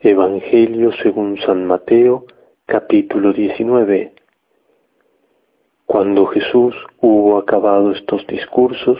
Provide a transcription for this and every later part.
Evangelio según San Mateo, capítulo 19. Cuando Jesús hubo acabado estos discursos,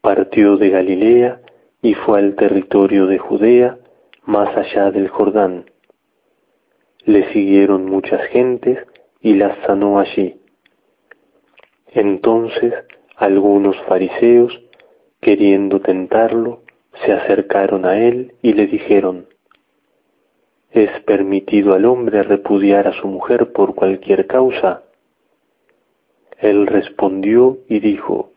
partió de Galilea y fue al territorio de Judea, más allá del Jordán. Le siguieron muchas gentes y las sanó allí. Entonces algunos fariseos, queriendo tentarlo, se acercaron a él y le dijeron, ¿Es permitido al hombre repudiar a su mujer por cualquier causa? Él respondió y dijo,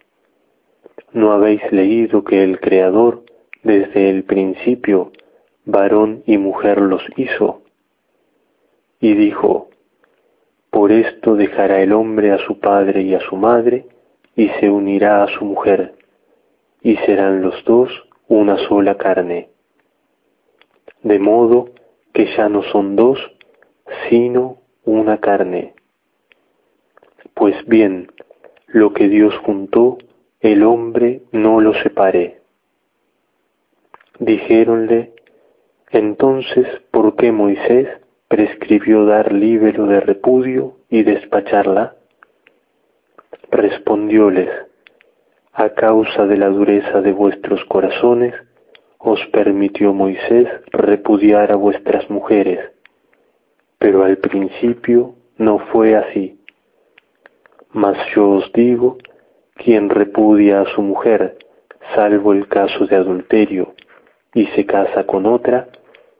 ¿no habéis leído que el Creador desde el principio varón y mujer los hizo? Y dijo, por esto dejará el hombre a su padre y a su madre, y se unirá a su mujer, y serán los dos una sola carne. De modo que ya no son dos, sino una carne. Pues bien, lo que Dios juntó, el hombre no lo separe. Dijéronle, entonces, ¿por qué Moisés prescribió dar líbero de repudio y despacharla? Respondióles, a causa de la dureza de vuestros corazones, os permitió Moisés repudiar a vuestras mujeres, pero al principio no fue así. Mas yo os digo, quien repudia a su mujer, salvo el caso de adulterio, y se casa con otra,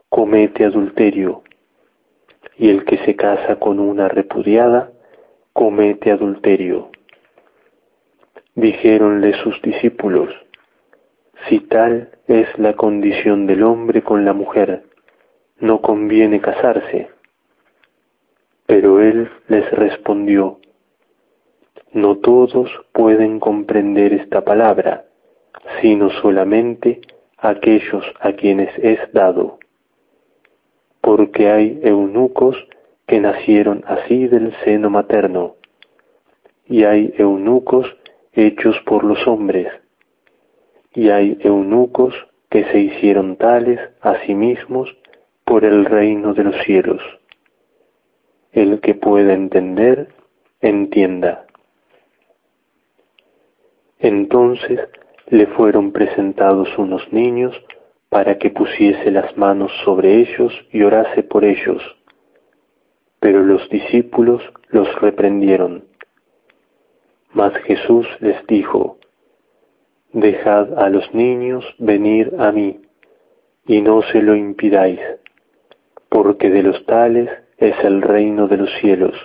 comete adulterio y el que se casa con una repudiada comete adulterio. Dijéronle sus discípulos, si tal es la condición del hombre con la mujer, no conviene casarse. Pero él les respondió, no todos pueden comprender esta palabra, sino solamente aquellos a quienes es dado porque hay eunucos que nacieron así del seno materno, y hay eunucos hechos por los hombres, y hay eunucos que se hicieron tales a sí mismos por el reino de los cielos. El que pueda entender, entienda. Entonces le fueron presentados unos niños para que pusiese las manos sobre ellos y orase por ellos. Pero los discípulos los reprendieron. Mas Jesús les dijo, Dejad a los niños venir a mí, y no se lo impidáis, porque de los tales es el reino de los cielos.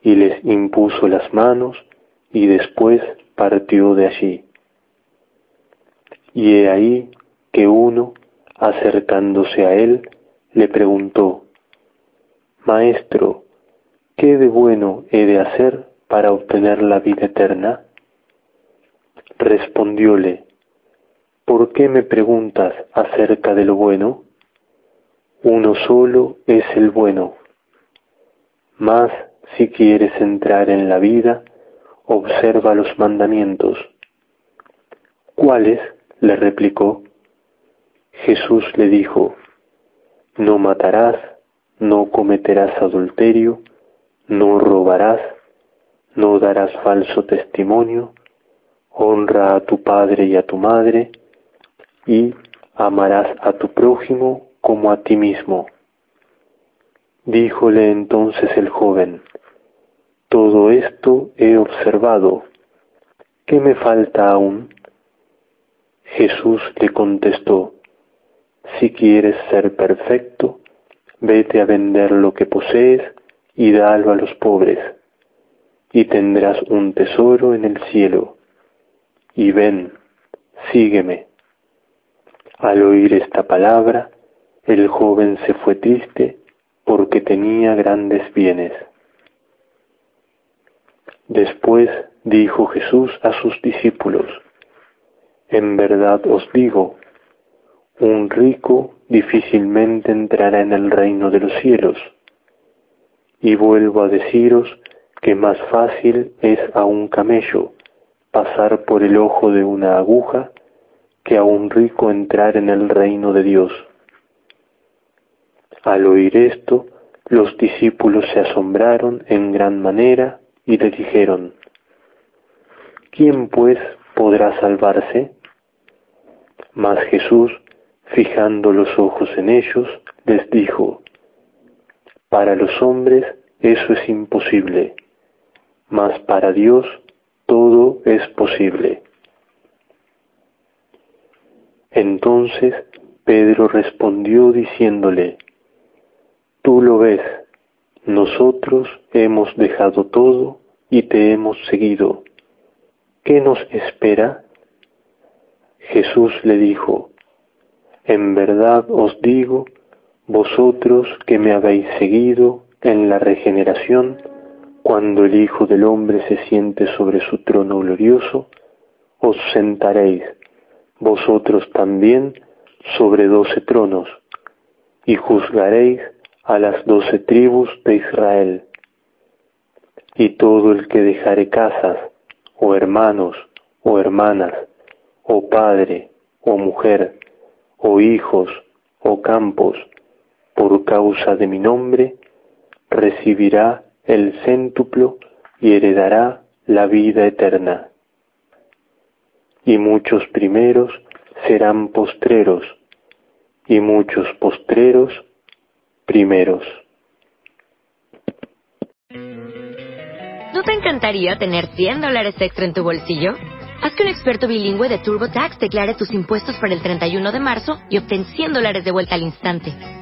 Y les impuso las manos, y después partió de allí. Y he ahí que uno, acercándose a él, le preguntó, Maestro, ¿qué de bueno he de hacer para obtener la vida eterna? Respondióle, ¿por qué me preguntas acerca de lo bueno? Uno solo es el bueno. Mas si quieres entrar en la vida, observa los mandamientos. ¿Cuáles? le replicó. Jesús le dijo, no matarás, no cometerás adulterio, no robarás, no darás falso testimonio, honra a tu padre y a tu madre, y amarás a tu prójimo como a ti mismo. Díjole entonces el joven, todo esto he observado, ¿qué me falta aún? Jesús le contestó, si quieres ser perfecto, vete a vender lo que posees y dalo a los pobres, y tendrás un tesoro en el cielo. Y ven, sígueme. Al oír esta palabra, El joven se fue triste porque tenía grandes bienes. Después dijo Jesús a sus discípulos, En verdad os digo, un rico difícilmente entrará en el reino de los cielos. Y vuelvo a deciros que más fácil es a un camello pasar por el ojo de una aguja que a un rico entrar en el reino de Dios. Al oír esto, los discípulos se asombraron en gran manera y le dijeron, ¿quién pues podrá salvarse? Mas Jesús, fijando los ojos en ellos, les dijo, para los hombres eso es imposible, mas para Dios todo es posible. Entonces Pedro respondió diciéndole, Tú lo ves, nosotros hemos dejado todo y te hemos seguido. ¿Qué nos espera? Jesús le dijo, En verdad os digo, vosotros que me habéis seguido en la regeneración, cuando el Hijo del Hombre se siente sobre su trono glorioso, os sentaréis vosotros también sobre doce tronos, y juzgaréis a las doce tribus de Israel. Y todo el que dejare casas, o hermanos, o hermanas, o padre, o mujer, o hijos, o campos, por causa de mi nombre, recibirá el céntuplo y heredará la vida eterna. Y muchos primeros serán postreros, y muchos postreros primeros. ¿No te encantaría tener 100 dólares extra en tu bolsillo? Haz que un experto bilingüe de TurboTax declare tus impuestos para el 31 de marzo y obtén 100 dólares de vuelta al instante.